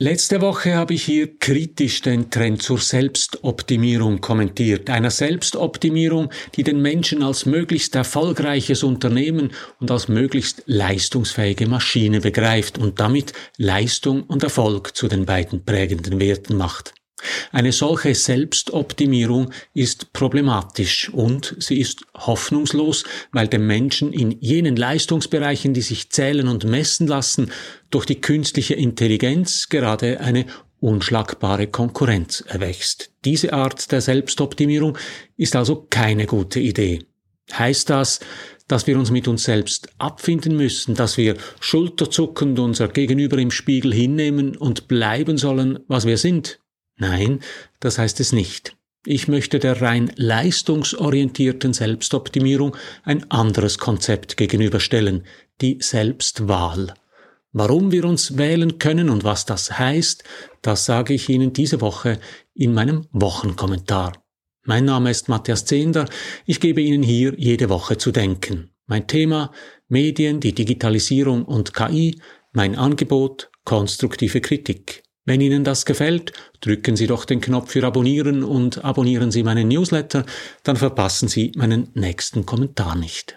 Letzte Woche habe ich hier kritisch den Trend zur Selbstoptimierung kommentiert. Einer Selbstoptimierung, die den Menschen als möglichst erfolgreiches Unternehmen und als möglichst leistungsfähige Maschine begreift und damit Leistung und Erfolg zu den beiden prägenden Werten macht. Eine solche Selbstoptimierung ist problematisch und sie ist hoffnungslos, weil dem Menschen in jenen Leistungsbereichen, die sich zählen und messen lassen, durch die künstliche Intelligenz gerade eine unschlagbare Konkurrenz erwächst. Diese Art der Selbstoptimierung ist also keine gute Idee. Heißt das, dass wir uns mit uns selbst abfinden müssen, dass wir schulterzuckend unser Gegenüber im Spiegel hinnehmen und bleiben sollen, was wir sind? Nein, das heißt es nicht. Ich möchte der rein leistungsorientierten Selbstoptimierung ein anderes Konzept gegenüberstellen, die Selbstwahl. Warum wir uns wählen können und was das heißt, das sage ich Ihnen diese Woche in meinem Wochenkommentar. Mein Name ist Matthias Zehnder, ich gebe Ihnen hier jede Woche zu denken. Mein Thema Medien, die Digitalisierung und KI, mein Angebot konstruktive Kritik. Wenn Ihnen das gefällt, drücken Sie doch den Knopf für Abonnieren und abonnieren Sie meinen Newsletter, dann verpassen Sie meinen nächsten Kommentar nicht.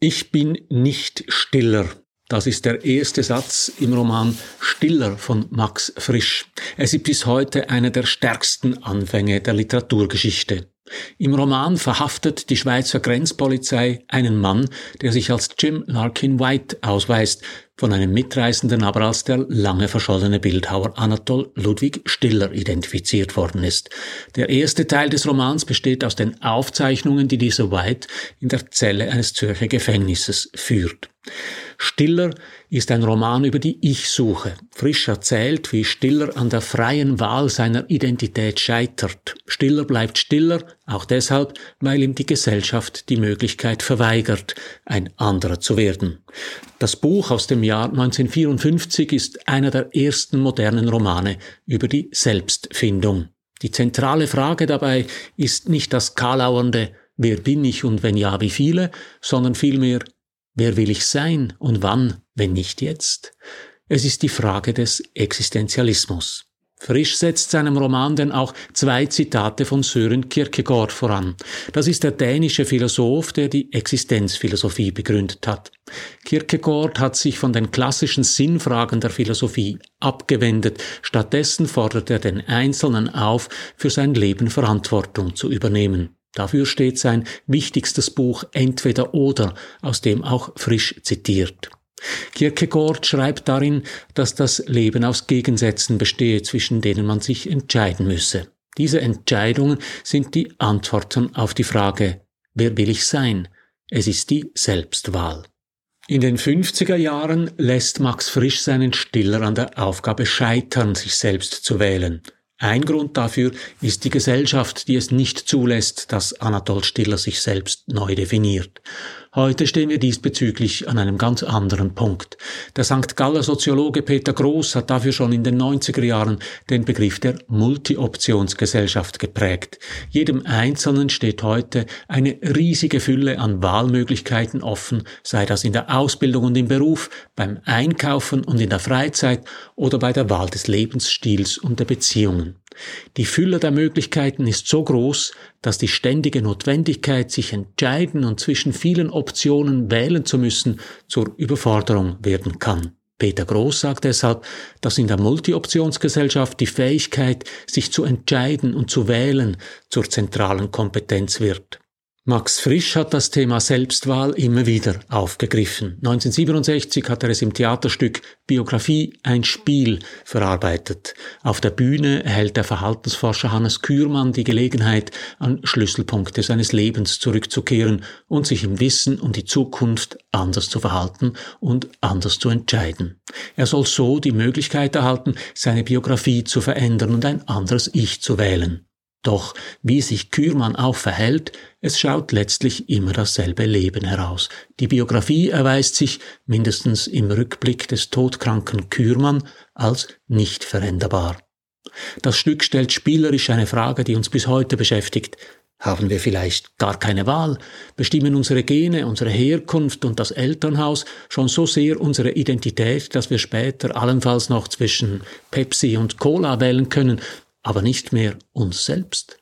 Ich bin nicht stiller. Das ist der erste Satz im Roman Stiller von Max Frisch. Es ist bis heute einer der stärksten Anfänge der Literaturgeschichte. Im Roman verhaftet die Schweizer Grenzpolizei einen Mann, der sich als Jim Larkin White ausweist, von einem Mitreisenden aber als der lange verschollene Bildhauer Anatol Ludwig Stiller identifiziert worden ist. Der erste Teil des Romans besteht aus den Aufzeichnungen, die dieser White in der Zelle eines Zürcher Gefängnisses führt. Stiller ist ein Roman über die Ich-Suche. Frisch erzählt, wie Stiller an der freien Wahl seiner Identität scheitert. Stiller bleibt Stiller, auch deshalb, weil ihm die Gesellschaft die Möglichkeit verweigert, ein anderer zu werden. Das Buch aus dem Jahr 1954 ist einer der ersten modernen Romane über die Selbstfindung. Die zentrale Frage dabei ist nicht das kalauernde Wer bin ich und wenn ja, wie viele, sondern vielmehr Wer will ich sein und wann, wenn nicht jetzt? Es ist die Frage des Existenzialismus. Frisch setzt seinem Roman denn auch zwei Zitate von Sören Kierkegaard voran. Das ist der dänische Philosoph, der die Existenzphilosophie begründet hat. Kierkegaard hat sich von den klassischen Sinnfragen der Philosophie abgewendet. Stattdessen fordert er den Einzelnen auf, für sein Leben Verantwortung zu übernehmen. Dafür steht sein wichtigstes Buch Entweder oder, aus dem auch Frisch zitiert. Kierkegaard schreibt darin, dass das Leben aus Gegensätzen bestehe, zwischen denen man sich entscheiden müsse. Diese Entscheidungen sind die Antworten auf die Frage, wer will ich sein? Es ist die Selbstwahl. In den 50er Jahren lässt Max Frisch seinen Stiller an der Aufgabe scheitern, sich selbst zu wählen. Ein Grund dafür ist die Gesellschaft, die es nicht zulässt, dass Anatol Stiller sich selbst neu definiert. Heute stehen wir diesbezüglich an einem ganz anderen Punkt. Der St. Galler Soziologe Peter Groß hat dafür schon in den 90er Jahren den Begriff der Multi-Optionsgesellschaft geprägt. Jedem Einzelnen steht heute eine riesige Fülle an Wahlmöglichkeiten offen, sei das in der Ausbildung und im Beruf, beim Einkaufen und in der Freizeit oder bei der Wahl des Lebensstils und der Beziehungen. Die Fülle der Möglichkeiten ist so groß, dass die ständige Notwendigkeit, sich entscheiden und zwischen vielen Optionen wählen zu müssen, zur Überforderung werden kann. Peter Groß sagt deshalb, dass in der Multi-Optionsgesellschaft die Fähigkeit, sich zu entscheiden und zu wählen, zur zentralen Kompetenz wird. Max Frisch hat das Thema Selbstwahl immer wieder aufgegriffen. 1967 hat er es im Theaterstück Biografie ein Spiel verarbeitet. Auf der Bühne erhält der Verhaltensforscher Hannes Kürmann die Gelegenheit, an Schlüsselpunkte seines Lebens zurückzukehren und sich im Wissen um die Zukunft anders zu verhalten und anders zu entscheiden. Er soll so die Möglichkeit erhalten, seine Biografie zu verändern und ein anderes Ich zu wählen. Doch wie sich Kürmann auch verhält, es schaut letztlich immer dasselbe Leben heraus. Die Biografie erweist sich, mindestens im Rückblick des todkranken Kürmann, als nicht veränderbar. Das Stück stellt spielerisch eine Frage, die uns bis heute beschäftigt. Haben wir vielleicht gar keine Wahl? Bestimmen unsere Gene, unsere Herkunft und das Elternhaus schon so sehr unsere Identität, dass wir später allenfalls noch zwischen Pepsi und Cola wählen können, aber nicht mehr uns selbst?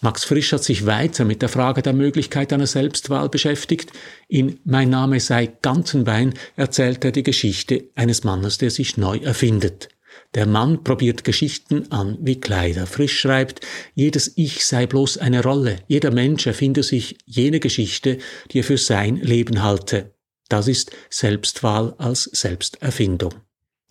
Max Frisch hat sich weiter mit der Frage der Möglichkeit einer Selbstwahl beschäftigt. In Mein Name sei Ganzenbein erzählt er die Geschichte eines Mannes, der sich neu erfindet. Der Mann probiert Geschichten an wie Kleider. Frisch schreibt, jedes Ich sei bloß eine Rolle. Jeder Mensch erfinde sich jene Geschichte, die er für sein Leben halte. Das ist Selbstwahl als Selbsterfindung.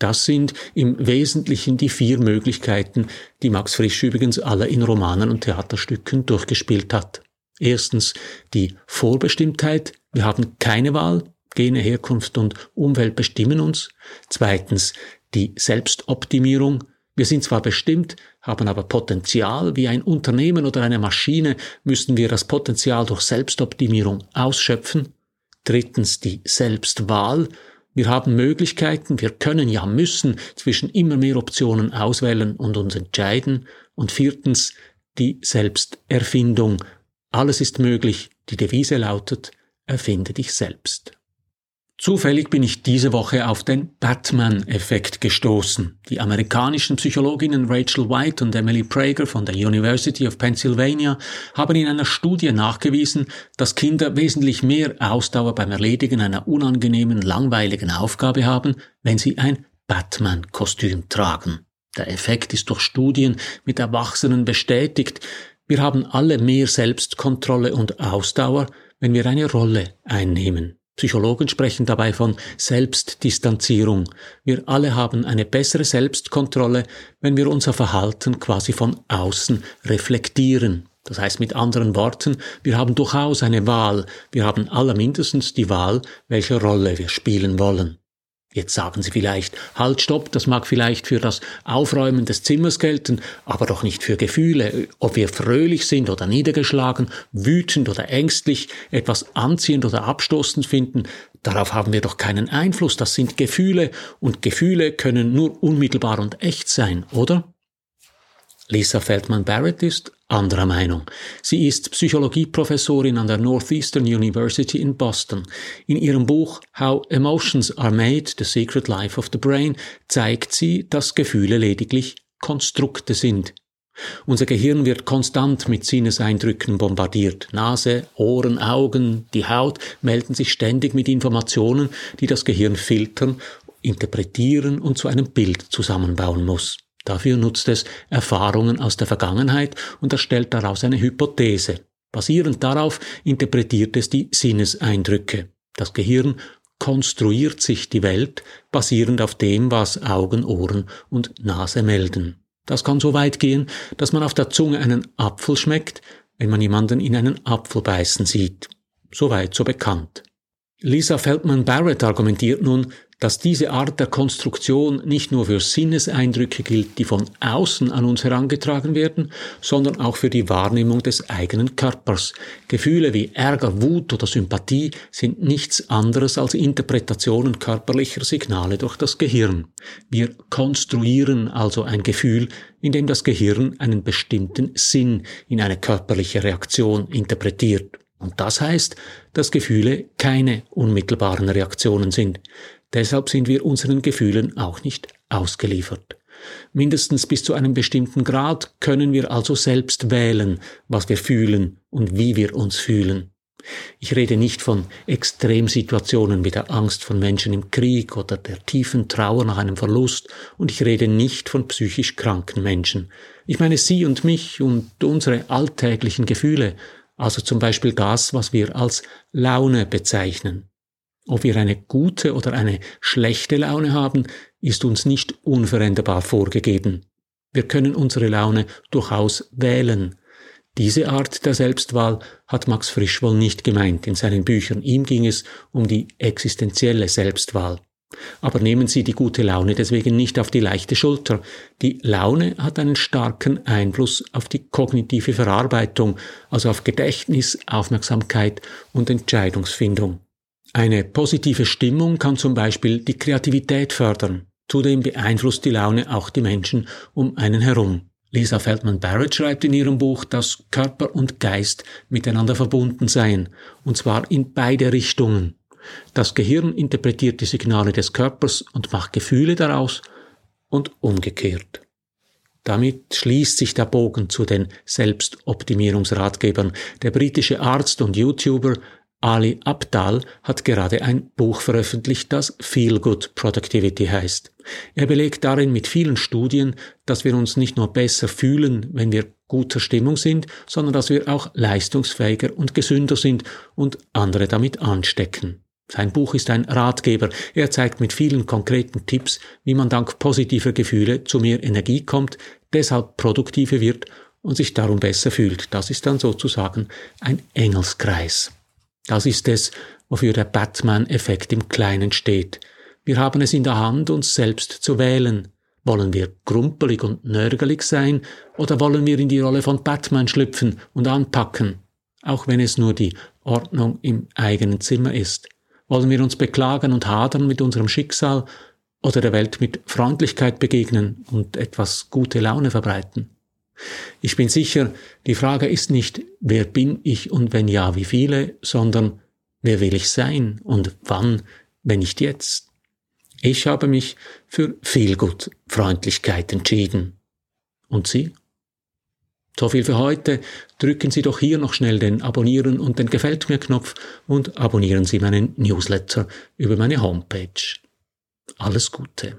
Das sind im Wesentlichen die vier Möglichkeiten, die Max Frisch übrigens alle in Romanen und Theaterstücken durchgespielt hat. Erstens die Vorbestimmtheit. Wir haben keine Wahl. Gene, Herkunft und Umwelt bestimmen uns. Zweitens die Selbstoptimierung. Wir sind zwar bestimmt, haben aber Potenzial. Wie ein Unternehmen oder eine Maschine müssen wir das Potenzial durch Selbstoptimierung ausschöpfen. Drittens die Selbstwahl. Wir haben Möglichkeiten, wir können ja müssen zwischen immer mehr Optionen auswählen und uns entscheiden. Und viertens die Selbsterfindung. Alles ist möglich. Die Devise lautet, erfinde dich selbst. Zufällig bin ich diese Woche auf den Batman-Effekt gestoßen. Die amerikanischen Psychologinnen Rachel White und Emily Prager von der University of Pennsylvania haben in einer Studie nachgewiesen, dass Kinder wesentlich mehr Ausdauer beim Erledigen einer unangenehmen, langweiligen Aufgabe haben, wenn sie ein Batman-Kostüm tragen. Der Effekt ist durch Studien mit Erwachsenen bestätigt. Wir haben alle mehr Selbstkontrolle und Ausdauer, wenn wir eine Rolle einnehmen. Psychologen sprechen dabei von Selbstdistanzierung. Wir alle haben eine bessere Selbstkontrolle, wenn wir unser Verhalten quasi von außen reflektieren. Das heißt mit anderen Worten, wir haben durchaus eine Wahl, wir haben allermindestens die Wahl, welche Rolle wir spielen wollen. Jetzt sagen Sie vielleicht, halt, stopp, das mag vielleicht für das Aufräumen des Zimmers gelten, aber doch nicht für Gefühle, ob wir fröhlich sind oder niedergeschlagen, wütend oder ängstlich, etwas anziehend oder abstoßend finden, darauf haben wir doch keinen Einfluss, das sind Gefühle, und Gefühle können nur unmittelbar und echt sein, oder? Lisa Feldman Barrett ist anderer Meinung. Sie ist Psychologieprofessorin an der Northeastern University in Boston. In ihrem Buch How Emotions Are Made, The Secret Life of the Brain zeigt sie, dass Gefühle lediglich Konstrukte sind. Unser Gehirn wird konstant mit Sinneseindrücken bombardiert. Nase, Ohren, Augen, die Haut melden sich ständig mit Informationen, die das Gehirn filtern, interpretieren und zu einem Bild zusammenbauen muss. Dafür nutzt es Erfahrungen aus der Vergangenheit und erstellt daraus eine Hypothese. Basierend darauf interpretiert es die Sinneseindrücke. Das Gehirn konstruiert sich die Welt basierend auf dem, was Augen, Ohren und Nase melden. Das kann so weit gehen, dass man auf der Zunge einen Apfel schmeckt, wenn man jemanden in einen Apfel beißen sieht. Soweit so bekannt. Lisa Feldman Barrett argumentiert nun, dass diese Art der Konstruktion nicht nur für Sinneseindrücke gilt, die von außen an uns herangetragen werden, sondern auch für die Wahrnehmung des eigenen Körpers. Gefühle wie Ärger, Wut oder Sympathie sind nichts anderes als Interpretationen körperlicher Signale durch das Gehirn. Wir konstruieren also ein Gefühl, indem das Gehirn einen bestimmten Sinn in eine körperliche Reaktion interpretiert. Und das heißt, dass Gefühle keine unmittelbaren Reaktionen sind. Deshalb sind wir unseren Gefühlen auch nicht ausgeliefert. Mindestens bis zu einem bestimmten Grad können wir also selbst wählen, was wir fühlen und wie wir uns fühlen. Ich rede nicht von Extremsituationen wie der Angst von Menschen im Krieg oder der tiefen Trauer nach einem Verlust und ich rede nicht von psychisch kranken Menschen. Ich meine Sie und mich und unsere alltäglichen Gefühle, also zum Beispiel das, was wir als Laune bezeichnen. Ob wir eine gute oder eine schlechte Laune haben, ist uns nicht unveränderbar vorgegeben. Wir können unsere Laune durchaus wählen. Diese Art der Selbstwahl hat Max Frisch wohl nicht gemeint in seinen Büchern. Ihm ging es um die existenzielle Selbstwahl. Aber nehmen Sie die gute Laune deswegen nicht auf die leichte Schulter. Die Laune hat einen starken Einfluss auf die kognitive Verarbeitung, also auf Gedächtnis, Aufmerksamkeit und Entscheidungsfindung. Eine positive Stimmung kann zum Beispiel die Kreativität fördern. Zudem beeinflusst die Laune auch die Menschen um einen herum. Lisa Feldman Barrett schreibt in ihrem Buch, dass Körper und Geist miteinander verbunden seien, und zwar in beide Richtungen. Das Gehirn interpretiert die Signale des Körpers und macht Gefühle daraus und umgekehrt. Damit schließt sich der Bogen zu den Selbstoptimierungsratgebern. Der britische Arzt und YouTuber Ali Abdal hat gerade ein Buch veröffentlicht, das Feel Good Productivity heißt. Er belegt darin mit vielen Studien, dass wir uns nicht nur besser fühlen, wenn wir guter Stimmung sind, sondern dass wir auch leistungsfähiger und gesünder sind und andere damit anstecken. Sein Buch ist ein Ratgeber. Er zeigt mit vielen konkreten Tipps, wie man dank positiver Gefühle zu mehr Energie kommt, deshalb produktiver wird und sich darum besser fühlt. Das ist dann sozusagen ein Engelskreis. Das ist es, wofür der Batman-Effekt im Kleinen steht. Wir haben es in der Hand, uns selbst zu wählen. Wollen wir grumpelig und nörgelig sein oder wollen wir in die Rolle von Batman schlüpfen und anpacken, auch wenn es nur die Ordnung im eigenen Zimmer ist? Wollen wir uns beklagen und hadern mit unserem Schicksal oder der Welt mit Freundlichkeit begegnen und etwas gute Laune verbreiten? Ich bin sicher, die Frage ist nicht, wer bin ich und wenn ja, wie viele, sondern wer will ich sein und wann, wenn nicht jetzt? Ich habe mich für Feelgood Freundlichkeit entschieden. Und Sie? So viel für heute. Drücken Sie doch hier noch schnell den Abonnieren und den Gefällt mir Knopf und abonnieren Sie meinen Newsletter über meine Homepage. Alles Gute.